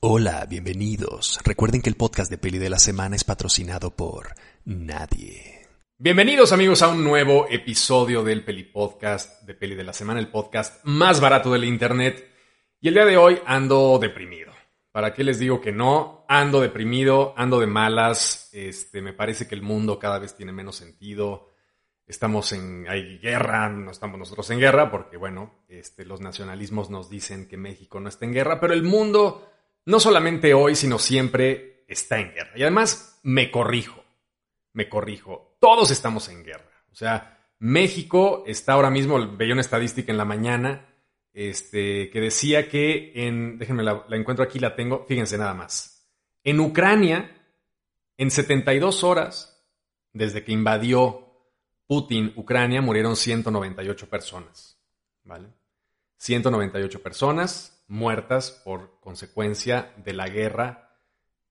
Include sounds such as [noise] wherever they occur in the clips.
Hola, bienvenidos. Recuerden que el podcast de Peli de la Semana es patrocinado por nadie. Bienvenidos amigos a un nuevo episodio del Peli Podcast de Peli de la Semana, el podcast más barato del Internet. Y el día de hoy ando deprimido. ¿Para qué les digo que no? Ando deprimido, ando de malas. Este, me parece que el mundo cada vez tiene menos sentido. Estamos en, hay guerra, no estamos nosotros en guerra, porque bueno, este, los nacionalismos nos dicen que México no está en guerra, pero el mundo no solamente hoy, sino siempre está en guerra. Y además, me corrijo, me corrijo, todos estamos en guerra. O sea, México está ahora mismo, veía una estadística en la mañana, este, que decía que en, déjenme la, la encuentro aquí, la tengo, fíjense nada más. En Ucrania, en 72 horas, desde que invadió Putin Ucrania, murieron 198 personas. ¿Vale? 198 personas muertas por consecuencia de la guerra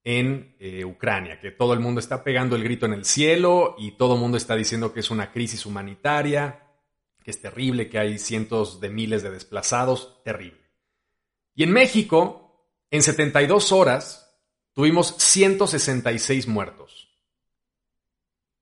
en eh, Ucrania, que todo el mundo está pegando el grito en el cielo y todo el mundo está diciendo que es una crisis humanitaria, que es terrible, que hay cientos de miles de desplazados, terrible. Y en México, en 72 horas, tuvimos 166 muertos.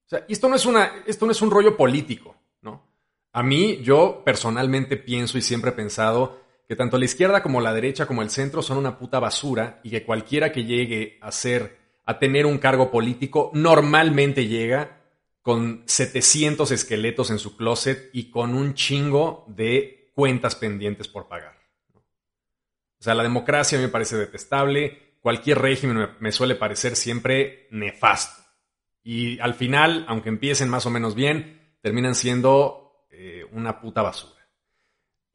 O sea, esto no es, una, esto no es un rollo político, ¿no? A mí, yo personalmente pienso y siempre he pensado que tanto la izquierda como la derecha como el centro son una puta basura y que cualquiera que llegue a ser, a tener un cargo político, normalmente llega con 700 esqueletos en su closet y con un chingo de cuentas pendientes por pagar. O sea, la democracia me parece detestable, cualquier régimen me, suele parecer siempre nefasto. Y al final, aunque empiecen más o menos bien, terminan siendo eh, una puta basura.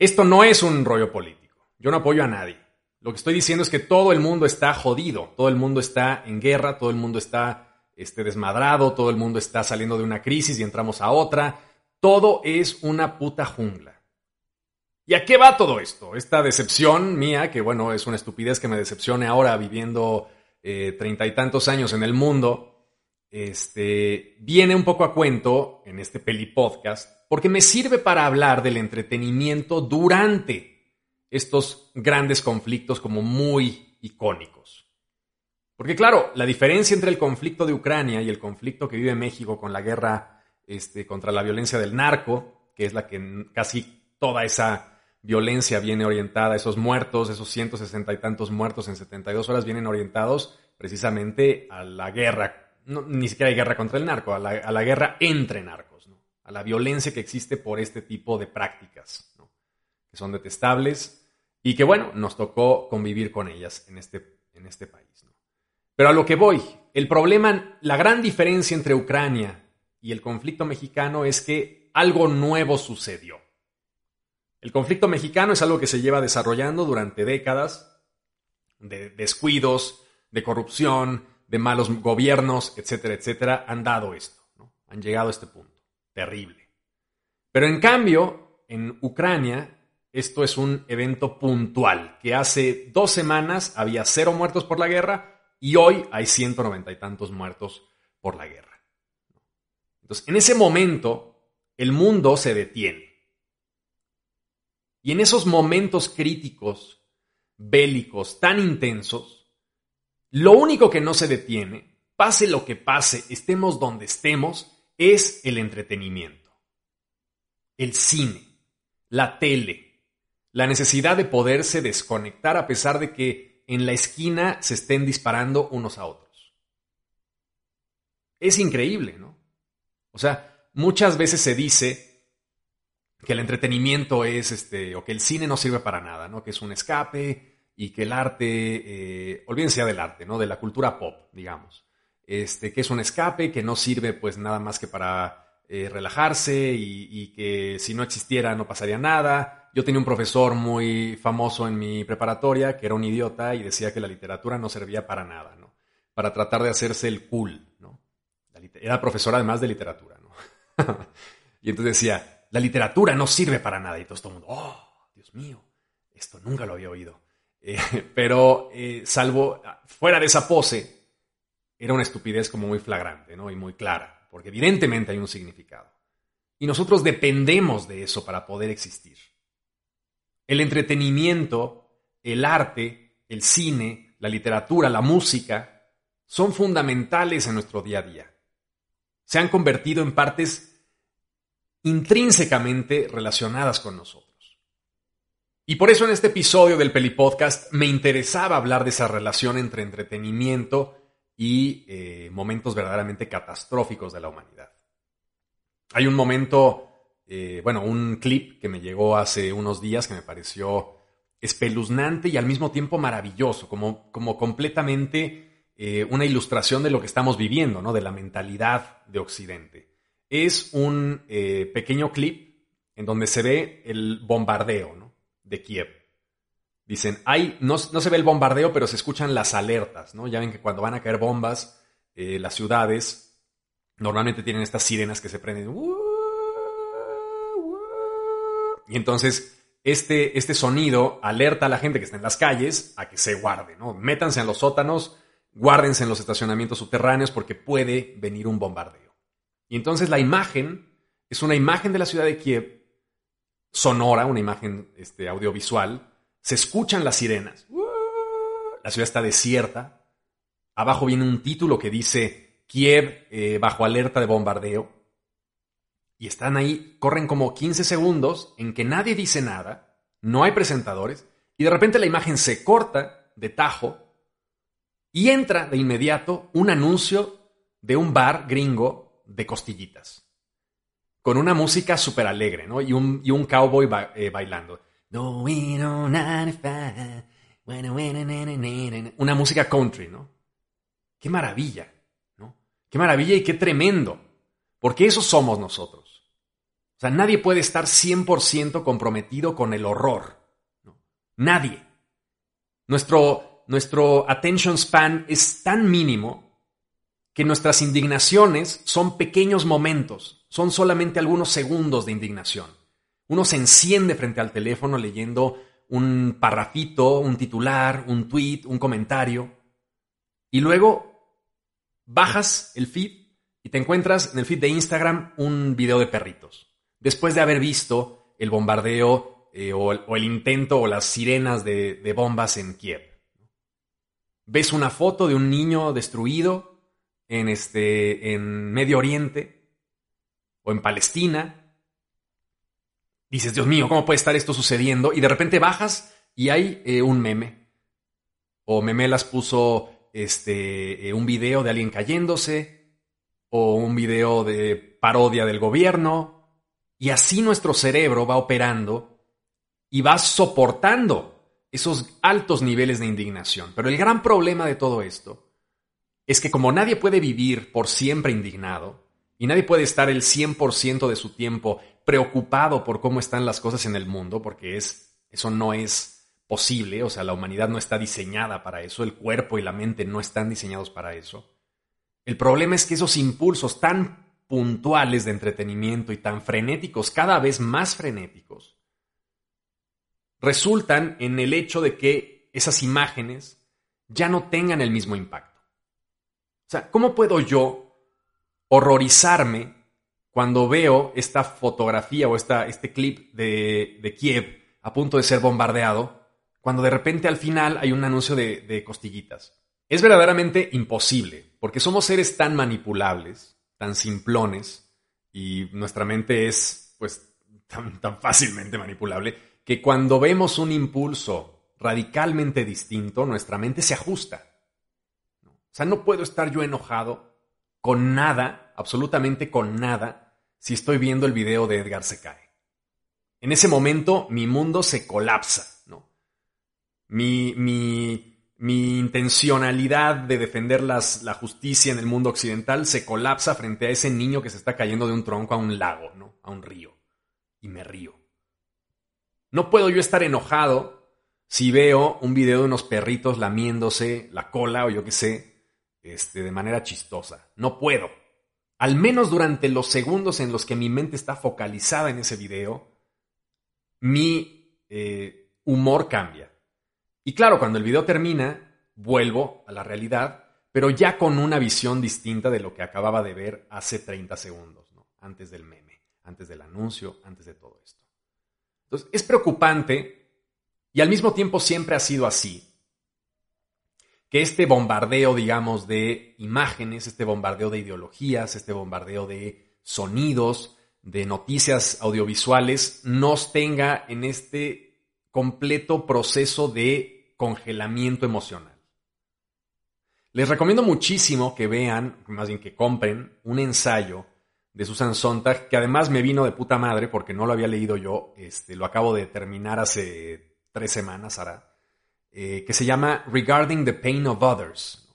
Esto no es un rollo político. Yo no apoyo a nadie. Lo que estoy diciendo es que todo el mundo está jodido, todo el mundo está en guerra, todo el mundo está este, desmadrado, todo el mundo está saliendo de una crisis y entramos a otra. Todo es una puta jungla. ¿Y a qué va todo esto? Esta decepción mía, que bueno, es una estupidez que me decepcione ahora viviendo eh, treinta y tantos años en el mundo, este, viene un poco a cuento en este peli podcast porque me sirve para hablar del entretenimiento durante estos grandes conflictos como muy icónicos. Porque claro, la diferencia entre el conflicto de Ucrania y el conflicto que vive México con la guerra este, contra la violencia del narco, que es la que casi toda esa violencia viene orientada, esos muertos, esos 160 y tantos muertos en 72 horas vienen orientados precisamente a la guerra, ni siquiera hay guerra contra el narco, a la, a la guerra entre narcos a la violencia que existe por este tipo de prácticas, que son detestables y que, bueno, nos tocó convivir con ellas en este, en este país. Pero a lo que voy, el problema, la gran diferencia entre Ucrania y el conflicto mexicano es que algo nuevo sucedió. El conflicto mexicano es algo que se lleva desarrollando durante décadas de descuidos, de corrupción, de malos gobiernos, etcétera, etcétera, han dado esto, han llegado a este punto terrible. Pero en cambio, en Ucrania, esto es un evento puntual, que hace dos semanas había cero muertos por la guerra y hoy hay 190 y tantos muertos por la guerra. Entonces, en ese momento, el mundo se detiene. Y en esos momentos críticos, bélicos, tan intensos, lo único que no se detiene, pase lo que pase, estemos donde estemos, es el entretenimiento. El cine, la tele, la necesidad de poderse desconectar a pesar de que en la esquina se estén disparando unos a otros. Es increíble, ¿no? O sea, muchas veces se dice que el entretenimiento es este, o que el cine no sirve para nada, ¿no? Que es un escape y que el arte, eh, olvídense del arte, ¿no? De la cultura pop, digamos este, que es un escape, que no sirve pues nada más que para eh, relajarse y, que si no existiera no pasaría nada. Yo tenía un profesor muy famoso en mi preparatoria que era un idiota y decía que la literatura no servía para nada, ¿no? Para tratar de hacerse el cool, ¿no? Era profesor además de literatura, ¿no? [laughs] y entonces decía, la literatura no sirve para nada y todo, el mundo, oh, Dios mío, esto nunca lo había oído. Eh, [laughs] pero eh, salvo, fuera de esa pose, era una estupidez como muy flagrante ¿no? y muy clara, porque evidentemente hay un significado. Y nosotros dependemos de eso para poder existir. El entretenimiento, el arte, el cine, la literatura, la música, son fundamentales en nuestro día a día. Se han convertido en partes intrínsecamente relacionadas con nosotros. Y por eso en este episodio del Peli Podcast me interesaba hablar de esa relación entre entretenimiento y eh, momentos verdaderamente catastróficos de la humanidad. Hay un momento eh, bueno, un clip que me llegó hace unos días que me pareció espeluznante y al mismo tiempo maravilloso, como, como completamente eh, una ilustración de lo que estamos viviendo, ¿no? De la mentalidad de Occidente. Es un pequeño clip en donde se ve el bombardeo. De Kiev. Dicen, hay, no, no, se ve el bombardeo, pero se escuchan las alertas, ¿no? Ya ven que cuando van a caer bombas, las ciudades normalmente tienen estas sirenas que se prenden. Y entonces este, este sonido alerta a la gente que está en las calles a que se guarde, ¿no? Métanse en los sótanos, guárdense en los estacionamientos subterráneos porque puede venir un bombardeo. Y entonces la imagen es una imagen de la ciudad de Kiev, sonora, una imagen este, audiovisual, se escuchan las sirenas, la ciudad está desierta, abajo viene un título que dice Kiev eh, bajo alerta de bombardeo, y están ahí, corren como 15 segundos en que nadie dice nada, no hay presentadores, y de repente la imagen se corta de tajo y entra de inmediato un anuncio de un bar gringo de costillitas, con una música súper alegre, ¿no? Y un, y un cowboy eh, bailando. Una música country, ¿no? Qué maravilla, ¿no? Qué maravilla y qué tremendo, porque eso somos nosotros. O sea, nadie puede estar 100% comprometido con el horror. Nadie. Nuestro, nuestro attention span es tan mínimo que nuestras indignaciones son pequeños momentos, son solamente algunos segundos de indignación. Uno se enciende frente al teléfono leyendo un parrafito, un titular, un tweet, un comentario, y luego bajas el feed y te encuentras en el feed de Instagram un video de perritos después de haber visto el bombardeo eh, o, el, intento o las sirenas de, bombas en Kiev. Ves una foto de un niño destruido en, este, en Medio Oriente o en Palestina. Dices, Dios mío, ¿cómo puede estar esto sucediendo? Y de repente bajas y hay eh, un meme. O Memelas puso este, eh, un video de alguien cayéndose, o un video de parodia del gobierno, y así nuestro cerebro va operando y va soportando esos altos niveles de indignación. Pero el gran problema de todo esto es que como nadie puede vivir por siempre indignado y nadie puede estar el 100% de su tiempo preocupado por cómo están las cosas en el mundo, porque es, eso no es posible, o sea, la humanidad no está diseñada para eso, el cuerpo y la mente no están diseñados para eso. El problema es que esos impulsos tan puntuales de entretenimiento y tan frenéticos, cada vez más frenéticos, resultan en el hecho de que esas imágenes ya no tengan el mismo impacto. O sea, ¿cómo puedo yo horrorizarme cuando veo esta fotografía o esta, este clip de, de, Kiev a punto de ser bombardeado, cuando de repente al final hay un anuncio de, de costillitas? Es verdaderamente imposible, porque somos seres tan manipulables tan simplones y nuestra mente es pues tan, tan fácilmente manipulable que cuando vemos un impulso radicalmente distinto, nuestra mente se ajusta. O sea, no puedo estar yo enojado con nada, absolutamente con nada, si estoy viendo el video de Edgar se cae. En ese momento mi mundo se colapsa, ¿no? Mi, intencionalidad de defender la justicia en el mundo occidental se colapsa frente a ese niño que se está cayendo de un tronco a un lago, ¿no? A un río. Y me río. No puedo yo estar enojado si veo un video de unos perritos lamiéndose la cola o yo qué sé, este, de manera chistosa. No puedo. Al menos durante los segundos en los que mi mente está focalizada en ese video, mi eh, humor cambia y claro, cuando el video termina, vuelvo a la realidad, pero ya con una visión distinta de lo que acababa de ver hace 30 segundos, antes del meme, antes del anuncio, antes de todo esto. Entonces, es preocupante y al mismo tiempo siempre ha sido así, que este bombardeo, digamos, de imágenes, este bombardeo de ideologías, este bombardeo de sonidos, de noticias audiovisuales, nos tenga en este completo proceso de congelamiento emocional. Les recomiendo muchísimo que vean, más bien que compren, un ensayo de Susan Sontag, que además me vino de puta madre porque no lo había leído yo, este, lo acabo de terminar hace tres semanas, ahora, eh, que se llama Regarding the Pain of Others,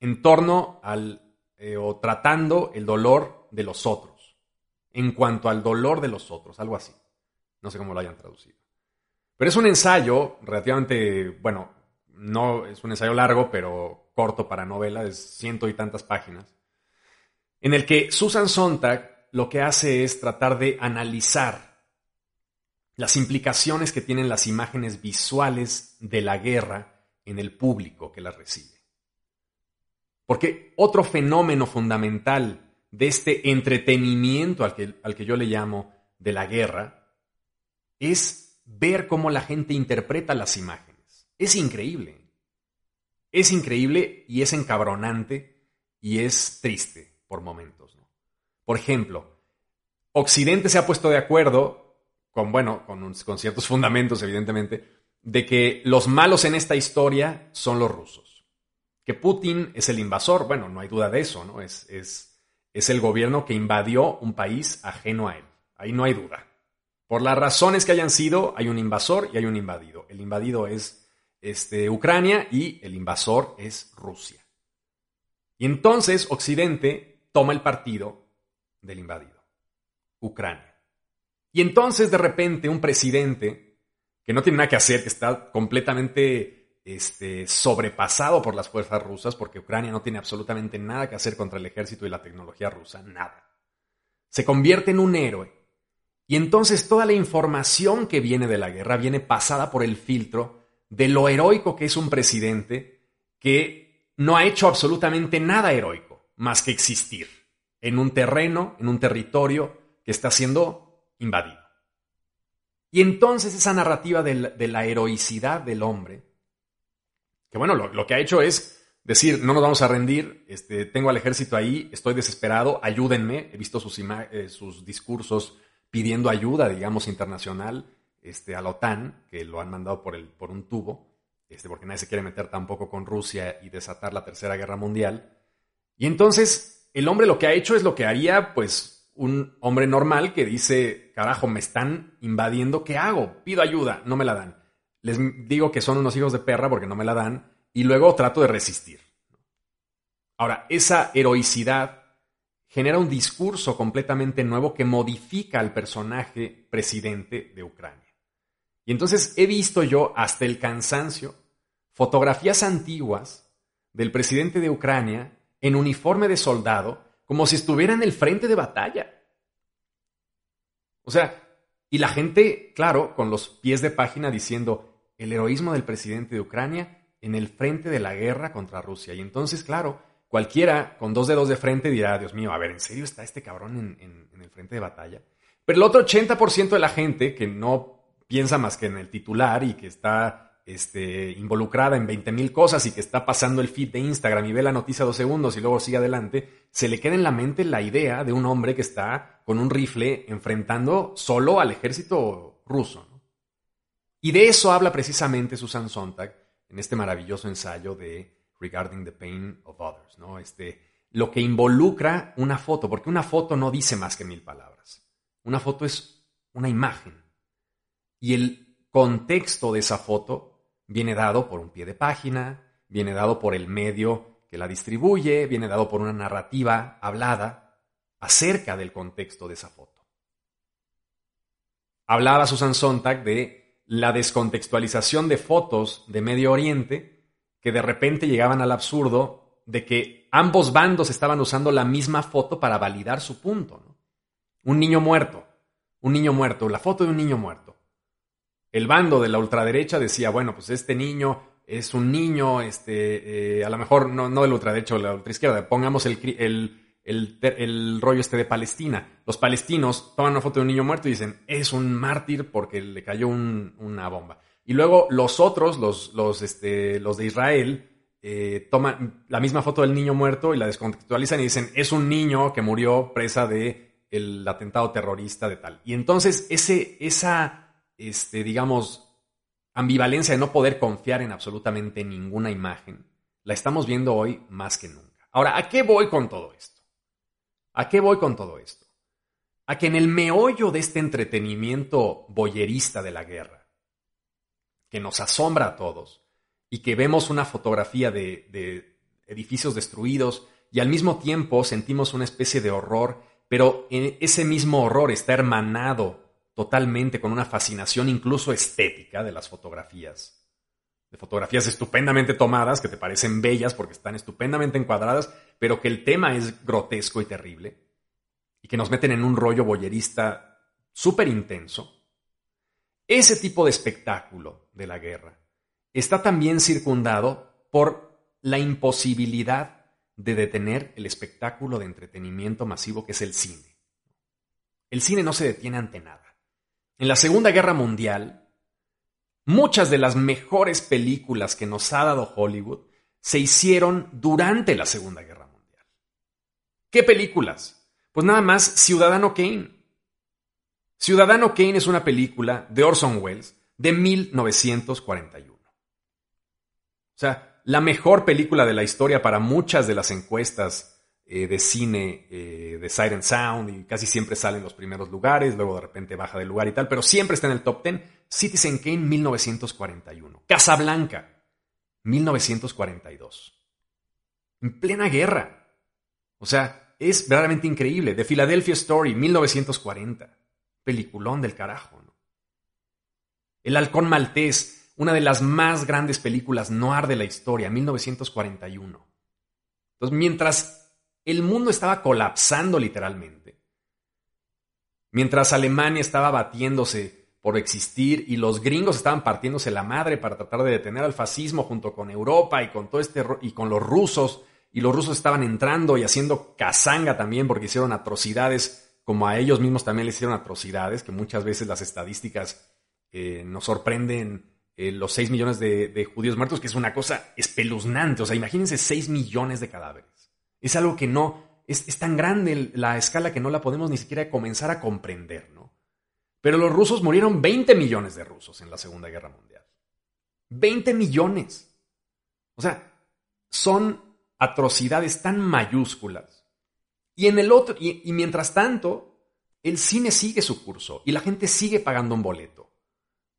en torno al, eh, o tratando el dolor de los otros, en cuanto al dolor de los otros, algo así. No sé cómo lo hayan traducido. Pero es un ensayo relativamente, bueno, no es un ensayo largo, pero corto para novela, es ciento y tantas páginas, en el que Susan Sontag lo que hace es tratar de analizar las implicaciones que tienen las imágenes visuales de la guerra en el público que las recibe. Porque otro fenómeno fundamental de este entretenimiento al que, al que yo le llamo de la guerra es ver cómo la gente interpreta las imágenes. Es increíble. Es increíble y es encabronante y es triste por momentos. Por ejemplo, Occidente se ha puesto de acuerdo con, bueno, con, con ciertos fundamentos, evidentemente, de que los malos en esta historia son los rusos. Que Putin es el invasor, bueno, no hay duda de eso, ¿no? Es, es, es el gobierno que invadió un país ajeno a él. Ahí no hay duda. Por las razones que hayan sido, hay un invasor y hay un invadido. El invadido es este, Ucrania y el invasor es Rusia. Y entonces Occidente toma el partido del invadido, Ucrania. Y entonces de repente un presidente que no tiene nada que hacer, que está completamente este, sobrepasado por las fuerzas rusas, porque Ucrania no tiene absolutamente nada que hacer contra el ejército y la tecnología rusa, nada. Se convierte en un héroe. Y entonces toda la información que viene de la guerra viene pasada por el filtro de lo heroico que es un presidente que no ha hecho absolutamente nada heroico más que existir en un terreno, en un territorio que está siendo invadido. Y entonces esa narrativa de la, heroicidad del hombre, que bueno, lo, que ha hecho es decir, no nos vamos a rendir, este, tengo al ejército ahí, estoy desesperado, ayúdenme, he visto sus, eh, sus discursos pidiendo ayuda, digamos, internacional este, a la OTAN, que lo han mandado por un tubo, este, porque nadie se quiere meter tampoco con Rusia y desatar la Tercera Guerra Mundial. Y entonces el hombre lo que ha hecho es lo que haría, pues, un hombre normal que dice, carajo, me están invadiendo, ¿qué hago? Pido ayuda, no me la dan. Les digo que son unos hijos de perra porque no me la dan y luego trato de resistir. Ahora, esa heroicidad genera un discurso completamente nuevo que modifica al personaje presidente de Ucrania. Y entonces he visto yo hasta el cansancio fotografías antiguas del presidente de Ucrania en uniforme de soldado como si estuviera en el frente de batalla. O sea, y la gente, claro, con los pies de página diciendo el heroísmo del presidente de Ucrania en el frente de la guerra contra Rusia. Y entonces, claro, cualquiera con dos dedos de frente dirá, Dios mío, a ver, ¿en serio está este cabrón en, en el frente de batalla? Pero el otro 80% de la gente que no piensa más que en el titular y que está este, involucrada en 20.000 cosas y que está pasando el feed de Instagram y ve la noticia dos segundos y luego sigue adelante, se le queda en la mente la idea de un hombre que está con un rifle enfrentando solo al ejército ruso. Y de eso habla precisamente Susan Sontag en este maravilloso ensayo de Regarding the Pain of Others, ¿no? Este, lo que involucra una foto, porque una foto no dice más que mil palabras. Una foto es una imagen. Y el contexto de esa foto viene dado por un pie de página, viene dado por el medio que la distribuye, viene dado por una narrativa hablada acerca del contexto de esa foto. Hablaba Susan Sontag de la descontextualización de fotos de Medio Oriente que de repente llegaban al absurdo de que ambos bandos estaban usando la misma foto para validar su punto. Un niño muerto, un niño muerto, la foto de un niño muerto el bando de la ultraderecha decía, bueno, pues este niño es un niño, este, eh, a lo mejor no, no de la ultraderecha o de la ultraizquierda, pongamos el, el, el, rollo este de Palestina. Los palestinos toman una foto de un niño muerto y dicen, es un mártir porque le cayó una bomba. Y luego los otros, los, los, este, los de Israel, eh, toman la misma foto del niño muerto y la descontextualizan y dicen, es un niño que murió presa de el atentado terrorista de tal. Y entonces ese, esa, este, digamos, ambivalencia de no poder confiar en absolutamente ninguna imagen, la estamos viendo hoy más que nunca. Ahora, ¿a qué voy con todo esto? ¿A qué voy con todo esto? A que en el meollo de este entretenimiento boyerista de la guerra, que nos asombra a todos, y que vemos una fotografía de, edificios destruidos y al mismo tiempo sentimos una especie de horror, pero ese mismo horror está hermanado totalmente con una fascinación incluso estética de las fotografías. De fotografías estupendamente tomadas, que te parecen bellas porque están estupendamente encuadradas, pero que el tema es grotesco y terrible, y que nos meten en un rollo boyerista súper intenso. Ese tipo de espectáculo de la guerra está también circundado por la imposibilidad de detener el espectáculo de entretenimiento masivo que es el cine. El cine no se detiene ante nada. En la Segunda Guerra Mundial, muchas de las mejores películas que nos ha dado Hollywood se hicieron durante la Segunda Guerra Mundial. ¿Qué películas? Pues nada más Ciudadano Kane. Ciudadano Kane es una película de Orson Welles de 1941. O sea, la mejor película de la historia para muchas de las encuestas eh, de cine eh, de Siren Sound y casi siempre sale en los primeros lugares, luego de repente baja del lugar y tal, pero siempre está en el top 10. Citizen Kane 1941. Casablanca 1942. En plena guerra. O sea, es verdaderamente increíble. The Philadelphia Story 1940. Peliculón del carajo, ¿no? El halcón maltés una de las más grandes películas noir de la historia, 1941. Entonces, mientras el mundo estaba colapsando literalmente, mientras Alemania estaba batiéndose por existir y los gringos estaban partiéndose la madre para tratar de detener al fascismo junto con Europa y con todo este y con los rusos y los rusos estaban entrando y haciendo cazanga también porque hicieron atrocidades como a ellos mismos también les hicieron atrocidades que muchas veces las estadísticas eh, nos sorprenden eh, los 6 millones de, judíos muertos, que es una cosa espeluznante. O sea, imagínense 6 millones de cadáveres. Es algo que no, es, tan grande la escala que no la podemos ni siquiera comenzar a comprender, ¿no? Pero los rusos murieron 20 millones de rusos en la Segunda Guerra Mundial. 20 millones. O sea, son atrocidades tan mayúsculas. Y en el otro, y mientras tanto, el cine sigue su curso y la gente sigue pagando un boleto.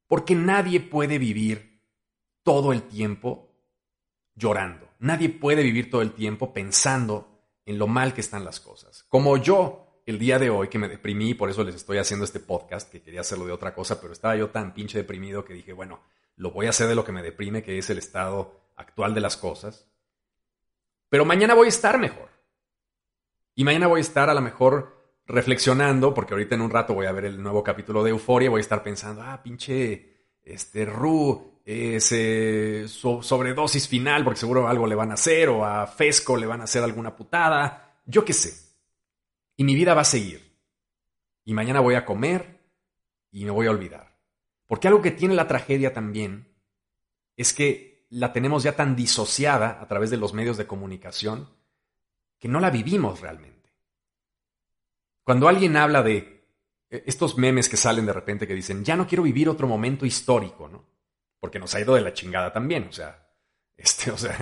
Porque nadie puede vivir todo el tiempo llorando. Nadie puede vivir todo el tiempo pensando en lo mal que están las cosas. Como yo el día de hoy que me deprimí, por eso les estoy haciendo este podcast, que quería hacerlo de otra cosa, pero estaba yo tan pinche deprimido que dije, bueno, lo voy a hacer de lo que me deprime, que es el estado actual de las cosas. Pero mañana voy a estar mejor. Y mañana voy a estar a lo mejor reflexionando, porque ahorita en un rato voy a ver el nuevo capítulo de Euforia, voy a estar pensando, ah, pinche, este, Ru, ese sobredosis final, porque seguro algo le van a hacer, o a Fesco le van a hacer alguna putada, yo qué sé. Y mi vida va a seguir. Y mañana voy a comer y me voy a olvidar. Porque algo que tiene la tragedia también es que la tenemos ya tan disociada a través de los medios de comunicación que no la vivimos realmente. Cuando alguien habla de eh, estos memes que salen de repente que dicen, ya no quiero vivir otro momento histórico, ¿no? Porque nos ha ido de la chingada también, o sea, [laughs] este, o sea,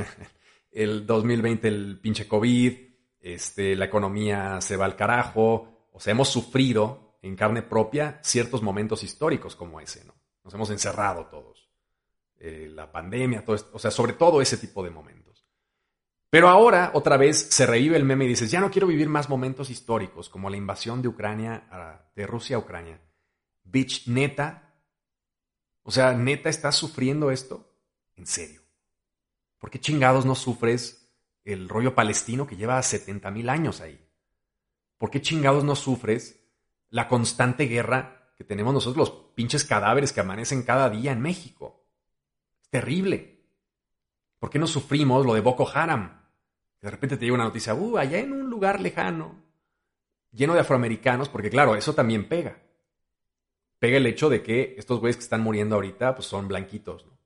el 2020 el pinche COVID, este, la economía se va al carajo, o sea, hemos sufrido en carne propia ciertos momentos históricos como ese, ¿no? Nos hemos encerrado todos. Eh, la pandemia, todo esto, o sea, sobre todo ese tipo de momentos. Pero ahora otra vez se revive el meme y dices, ya no quiero vivir más momentos históricos como la invasión de Ucrania, de Rusia a Ucrania. Bitch, neta. O sea, neta, ¿estás sufriendo esto? En serio. ¿Por qué chingados no sufres el rollo palestino que lleva 70 mil años ahí? ¿Por qué chingados no sufres la constante guerra que tenemos nosotros, los pinches cadáveres que amanecen cada día en México? Es terrible. ¿Por qué no sufrimos lo de Boko Haram? De repente te llega una noticia, uh, allá en un lugar lejano, lleno de afroamericanos, porque claro, eso también pega. Pega el hecho de que estos güeyes que están muriendo ahorita, pues son blanquitos, ¿no?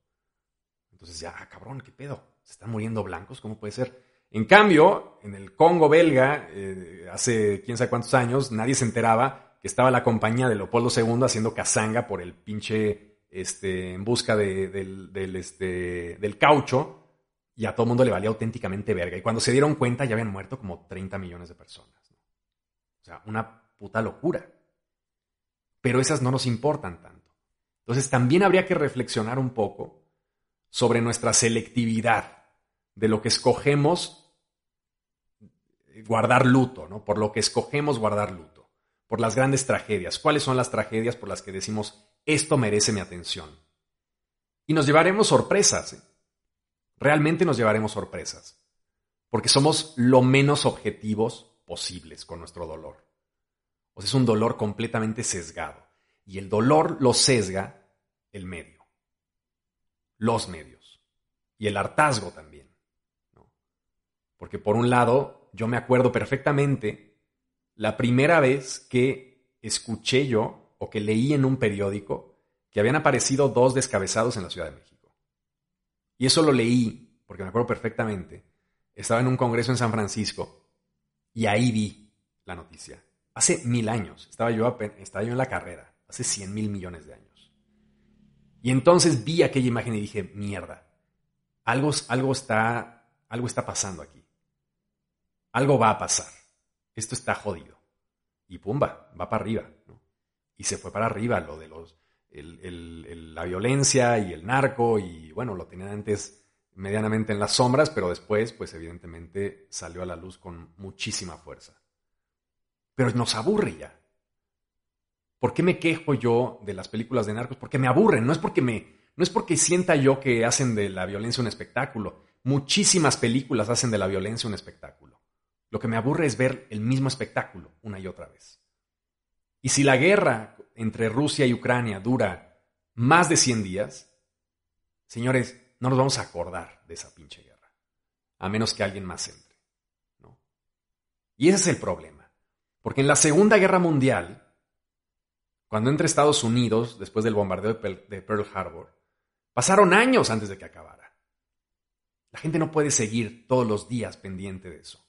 Entonces ya, ah, cabrón, ¿qué pedo? ¿Se están muriendo blancos? ¿Cómo puede ser? En cambio, en el Congo belga, eh, hace quién sabe cuántos años, nadie se enteraba que estaba la compañía de Leopoldo II haciendo cazanga por el pinche, este, en busca del, este, del caucho, y a todo el mundo le valía auténticamente verga. Y cuando se dieron cuenta ya habían muerto como 30 millones de personas. O sea, una puta locura. Pero esas no nos importan tanto. Entonces también habría que reflexionar un poco sobre nuestra selectividad de lo que escogemos guardar luto, ¿no? Por lo que escogemos guardar luto, por las grandes tragedias. ¿Cuáles son las tragedias por las que decimos esto merece mi atención? Y nos llevaremos sorpresas. ¿eh? realmente nos llevaremos sorpresas, porque somos lo menos objetivos posibles con nuestro dolor. Es un dolor completamente sesgado. Y el dolor lo sesga el medio, los medios, y el hartazgo también. Porque por un lado, yo me acuerdo perfectamente la primera vez que escuché yo o que leí en un periódico que habían aparecido dos descabezados en la Ciudad de México. Y eso lo leí, porque me acuerdo perfectamente. Estaba en un congreso en San Francisco y ahí vi la noticia. Hace mil años, estaba yo, en la carrera, hace cien mil millones de años. Y entonces vi aquella imagen y dije, mierda, algo, algo, está, algo está pasando aquí. Algo va a pasar. Esto está jodido. Y pumba, va para arriba. Y se fue para arriba lo de los la violencia y el narco y bueno, lo tenían antes medianamente en las sombras, pero después pues evidentemente salió a la luz con muchísima fuerza. Pero nos aburre ya. ¿Por qué me quejo yo de las películas de narcos? Porque me aburren, no es porque me no es porque sienta yo que hacen de la violencia un espectáculo. Muchísimas películas hacen de la violencia un espectáculo. Lo que me aburre es ver el mismo espectáculo una y otra vez. Y si la guerra entre Rusia y Ucrania dura más de 100 días, señores, no nos vamos a acordar de esa pinche guerra, a menos que alguien más entre. ¿no? Y ese es el problema, porque en la Segunda Guerra Mundial, cuando entra Estados Unidos, después del bombardeo de Pearl Harbor, pasaron años antes de que acabara. La gente no puede seguir todos los días pendiente de eso.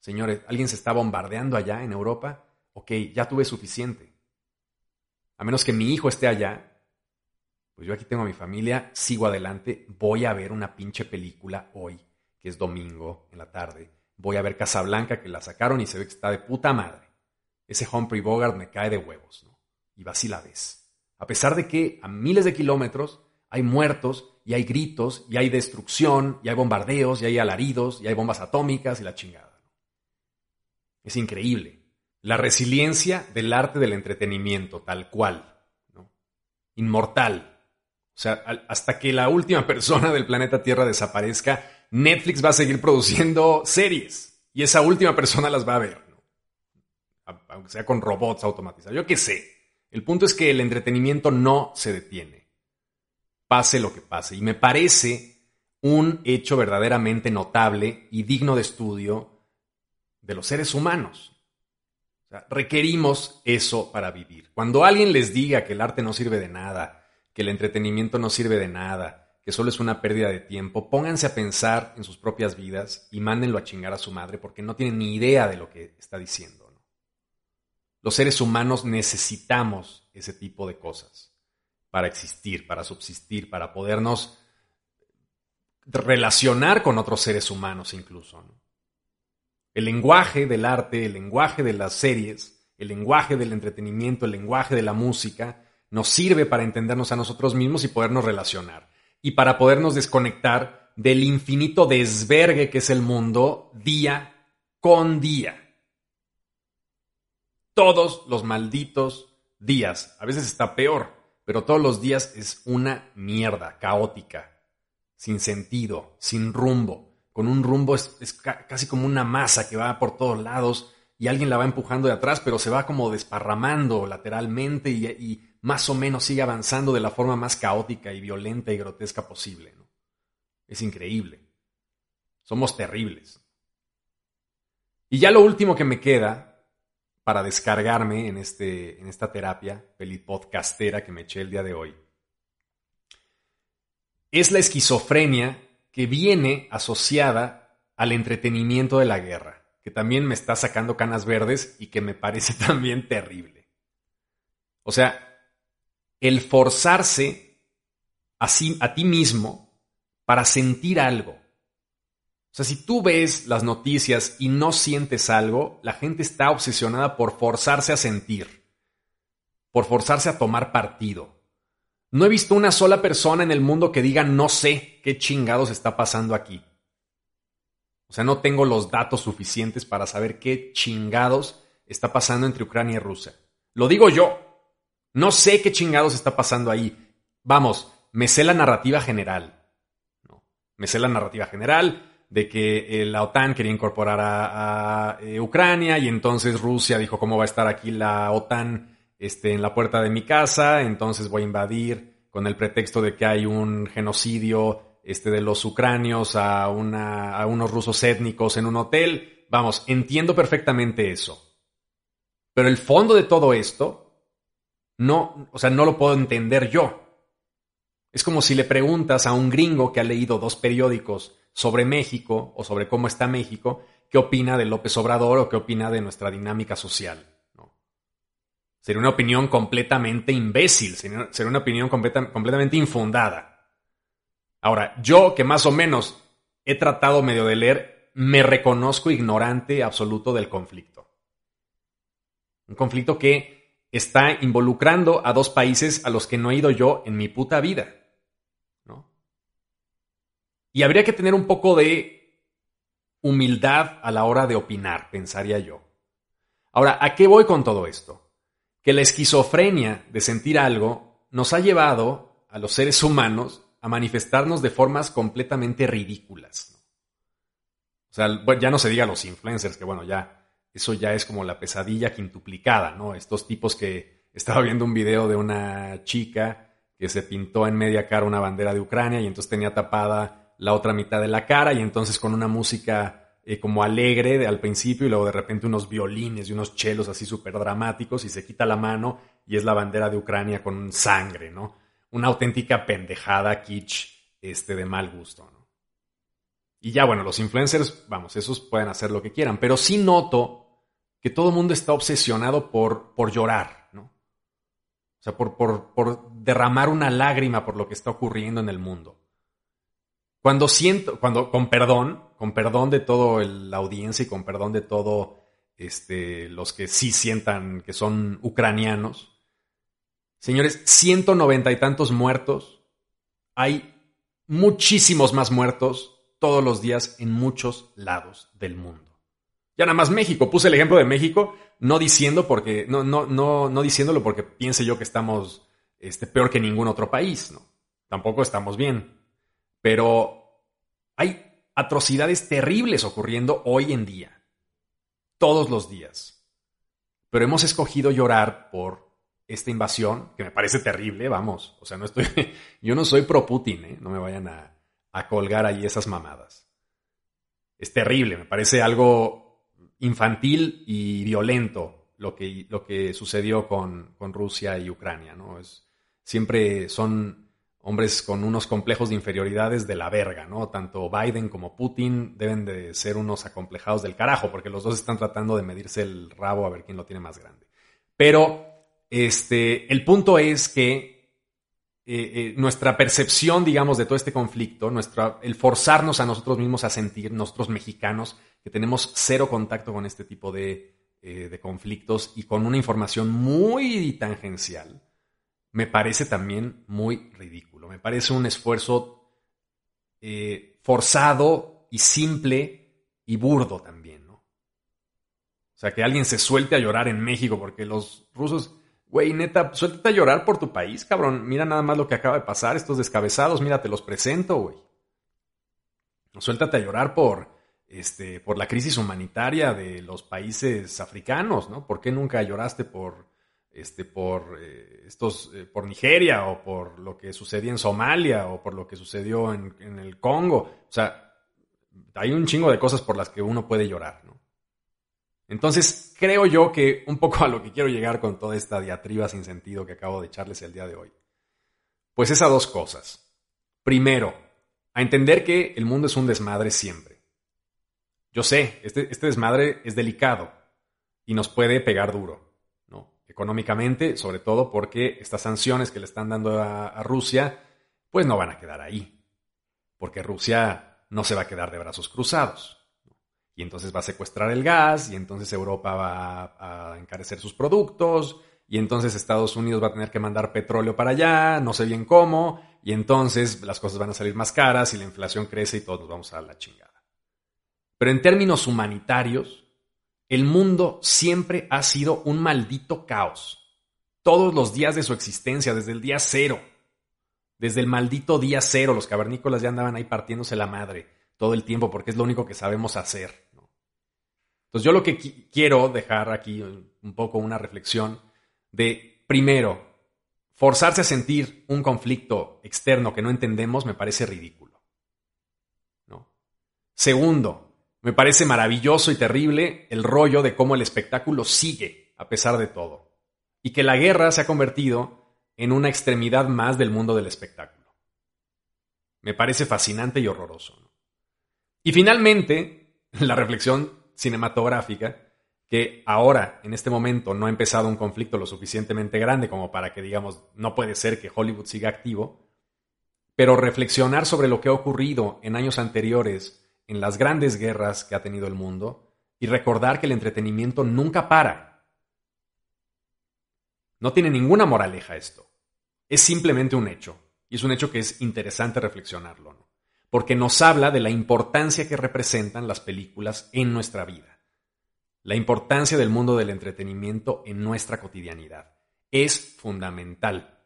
Señores, ¿alguien se está bombardeando allá en Europa? Ok, ya tuve suficiente a menos que mi hijo esté allá, pues yo aquí tengo a mi familia, sigo adelante, voy a ver una pinche película hoy, que es domingo en la tarde. Voy a ver Casablanca, que la sacaron y se ve que está de puta madre. Ese Humphrey Bogart me cae de huevos, ¿no? Y vas y la ves. A pesar de que a miles de kilómetros hay muertos y hay gritos y hay destrucción y hay bombardeos y hay alaridos y hay bombas atómicas y la chingada. Es increíble la resiliencia del arte del entretenimiento, tal cual, ¿no? inmortal. O sea, hasta que la última [laughs] persona del planeta Tierra desaparezca, Netflix va a seguir produciendo series y esa última persona las va a ver, ¿no? aunque sea con robots automatizados. Yo qué sé. El punto es que el entretenimiento no se detiene, pase lo que pase. Y me parece un hecho verdaderamente notable y digno de estudio de los seres humanos requerimos eso para vivir. Cuando alguien les diga que el arte no sirve de nada, que el entretenimiento no sirve de nada, que solo es una pérdida de tiempo, pónganse a pensar en sus propias vidas y mándenlo a chingar a su madre porque no tienen ni idea de lo que está diciendo. Los seres humanos necesitamos ese tipo de cosas para existir, para subsistir, para podernos relacionar con otros seres humanos incluso. El lenguaje del arte, el lenguaje de las series, el lenguaje del entretenimiento, el lenguaje de la música, nos sirve para entendernos a nosotros mismos y podernos relacionar. Y para podernos desconectar del infinito desvergue que es el mundo día con día. Todos los malditos días. A veces está peor, pero todos los días es una mierda caótica, sin sentido, sin rumbo con un rumbo, es, casi como una masa que va por todos lados y alguien la va empujando de atrás, pero se va como desparramando lateralmente y, más o menos sigue avanzando de la forma más caótica y violenta y grotesca posible. Es increíble. Somos terribles. Y ya lo último que me queda para descargarme en, este, en esta terapia pelipodcastera que me eché el día de hoy, es la esquizofrenia que viene asociada al entretenimiento de la guerra, que también me está sacando canas verdes y que me parece [laughs] también terrible. O sea, el forzarse a, a ti mismo para sentir algo. O sea, si tú ves las noticias y no sientes algo, la gente está obsesionada por forzarse a sentir, por forzarse a tomar partido. No he visto una sola persona en el mundo que diga no sé qué chingados está pasando aquí. O sea, no tengo los datos suficientes para saber qué chingados está pasando entre Ucrania y Rusia. Lo digo yo. No sé qué chingados está pasando ahí. Vamos, me sé la narrativa general. Me sé la narrativa general de que eh, la OTAN quería incorporar a, eh, Ucrania y entonces Rusia dijo cómo va a estar aquí la OTAN este, en la puerta de mi casa, entonces voy a invadir con el pretexto de que hay un genocidio este, de los ucranios a, una, a unos rusos étnicos en un hotel. Vamos, entiendo perfectamente eso. Pero el fondo de todo esto, no, o sea, no lo puedo entender yo. Es como si le preguntas a un gringo que ha leído dos periódicos sobre México o sobre cómo está México, qué opina de López Obrador o qué opina de nuestra dinámica social. Sería una opinión completamente imbécil, sería, una opinión completamente infundada. Ahora, yo que más o menos he tratado medio de leer, me reconozco ignorante absoluto del conflicto. Un conflicto que está involucrando a dos países a los que no he ido yo en mi puta vida. Y habría que tener un poco de humildad a la hora de opinar, pensaría yo. Ahora, ¿a qué voy con todo esto? Que la esquizofrenia de sentir algo nos ha llevado a los seres humanos a manifestarnos de formas completamente ridículas. O sea, ya no se diga los influencers, que bueno, ya eso ya es como la pesadilla quintuplicada, ¿no? Estos tipos que estaba viendo un video de una chica que se pintó en media cara una bandera de Ucrania y entonces tenía tapada la otra mitad de la cara y entonces con una música eh, como alegre al principio y luego de repente unos violines y unos chelos así súper dramáticos y se quita la mano y es la bandera de Ucrania con sangre, ¿no? Una auténtica pendejada kitsch este, de mal gusto, ¿no? Y ya, bueno, los influencers, vamos, esos pueden hacer lo que quieran, pero sí noto que todo el mundo está obsesionado por, por llorar, ¿no? O sea, por, por, por derramar una lágrima por lo que está ocurriendo en el mundo. Cuando siento, cuando, con perdón, con perdón de toda la audiencia y con perdón de todo este, los que sí sientan que son ucranianos, señores, 190 y tantos muertos, hay muchísimos más muertos todos los días en muchos lados del mundo. Ya nada más México, puse el ejemplo de México, no diciendo porque, no, no, no, no diciéndolo porque piense yo que estamos este, peor que ningún otro país, ¿no? Tampoco estamos bien. Pero hay atrocidades terribles ocurriendo hoy en día, todos los días. Pero hemos escogido llorar por esta invasión, que me parece terrible, vamos. O sea, no estoy, [laughs] yo no soy pro Putin, ¿eh? no me vayan a, a colgar ahí esas mamadas. Es terrible, me parece algo infantil y violento lo que, lo que sucedió con, con Rusia y Ucrania, ¿no? Es, siempre son hombres con unos complejos de inferioridades de la verga, ¿no? Tanto Biden como Putin deben de ser unos acomplejados del carajo, porque los dos están tratando de medirse el rabo a ver quién lo tiene más grande. Pero este, el punto es que eh, eh, nuestra percepción, digamos, de todo este conflicto, el forzarnos a nosotros mismos a sentir, nosotros mexicanos, que tenemos cero contacto con este tipo de, eh, de conflictos y con una información muy tangencial, me parece también muy ridículo. Me parece un esfuerzo forzado y simple y burdo también, ¿no? O sea, que alguien se suelte a llorar en México porque los rusos, güey, neta, suéltate a llorar por tu país, cabrón. Mira nada más lo que acaba de pasar, estos descabezados, mira, te los presento, güey. Suéltate a llorar por, este, por la crisis humanitaria de los países africanos, ¿no? ¿Por qué nunca lloraste por este, por, eh, estos, eh, por Nigeria o por lo que sucedió en Somalia o por lo que sucedió en, en, el Congo. O sea, hay un chingo de cosas por las que uno puede llorar, ¿no? Entonces, creo yo que un poco a lo que quiero llegar con toda esta diatriba sin sentido que acabo de echarles el día de hoy, pues es a dos cosas. Primero, a entender que el mundo es un desmadre siempre. Yo sé, este, este desmadre es delicado y nos puede pegar duro, ¿no? Económicamente, sobre todo porque estas sanciones que le están dando a, a Rusia, pues no van a quedar ahí. Porque Rusia no se va a quedar de brazos cruzados y entonces va a secuestrar el gas, y entonces Europa va a encarecer sus productos, y entonces Estados Unidos va a tener que mandar petróleo para allá, no sé bien cómo, y entonces las cosas van a salir más caras y la inflación crece y todos nos vamos a la chingada. Pero en términos humanitarios, el mundo siempre ha sido un maldito caos. Todos los días de su existencia, desde el día cero. Desde el maldito día cero, los cavernícolas ya andaban ahí partiéndose la madre todo el tiempo porque es lo único que sabemos hacer. Entonces yo lo que quiero dejar aquí un poco una reflexión de, primero, forzarse a sentir un conflicto externo que no entendemos me parece ridículo. ¿no? Segundo, me parece maravilloso y terrible el rollo de cómo el espectáculo sigue a pesar de todo y que la guerra se ha convertido en una extremidad más del mundo del espectáculo. Me parece fascinante y horroroso. Y finalmente, [laughs] la reflexión cinematográfica que ahora, en este momento, no ha empezado un conflicto lo suficientemente grande como para que digamos, no puede ser que Hollywood siga activo, pero reflexionar sobre lo que ha ocurrido en años anteriores, en las grandes guerras que ha tenido el mundo, y recordar que el entretenimiento nunca para. No tiene ninguna moraleja esto. Es simplemente un hecho. Y es un hecho que es interesante reflexionarlo porque nos habla de la importancia que representan las películas en nuestra vida, la importancia del mundo del entretenimiento en nuestra cotidianidad. Es fundamental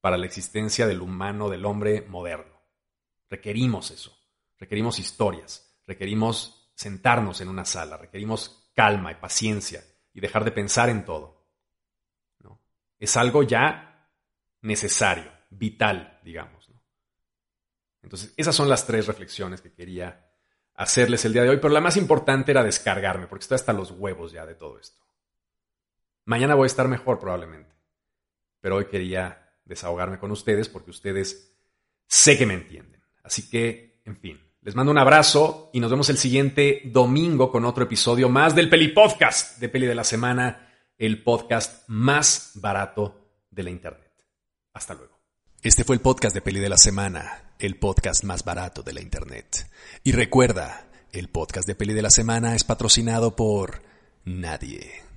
para la existencia del humano, del hombre moderno. Requerimos eso, requerimos historias, requerimos sentarnos en una sala, requerimos calma y paciencia y dejar de pensar en todo. Es algo ya necesario, vital, digamos. Entonces, esas son las tres reflexiones que quería hacerles el día de hoy, pero la más importante era descargarme, porque estoy hasta los huevos ya de todo esto. Mañana voy a estar mejor probablemente, pero hoy quería desahogarme con ustedes porque ustedes sé que me entienden. Así que, en fin, les mando un abrazo y nos vemos el siguiente domingo con otro episodio más del Peli Podcast de Peli de la Semana, el podcast más barato de la Internet. Hasta luego. Este fue el podcast de Peli de la Semana el podcast más barato de la Internet. Y recuerda, el podcast de peli de la semana es patrocinado por nadie.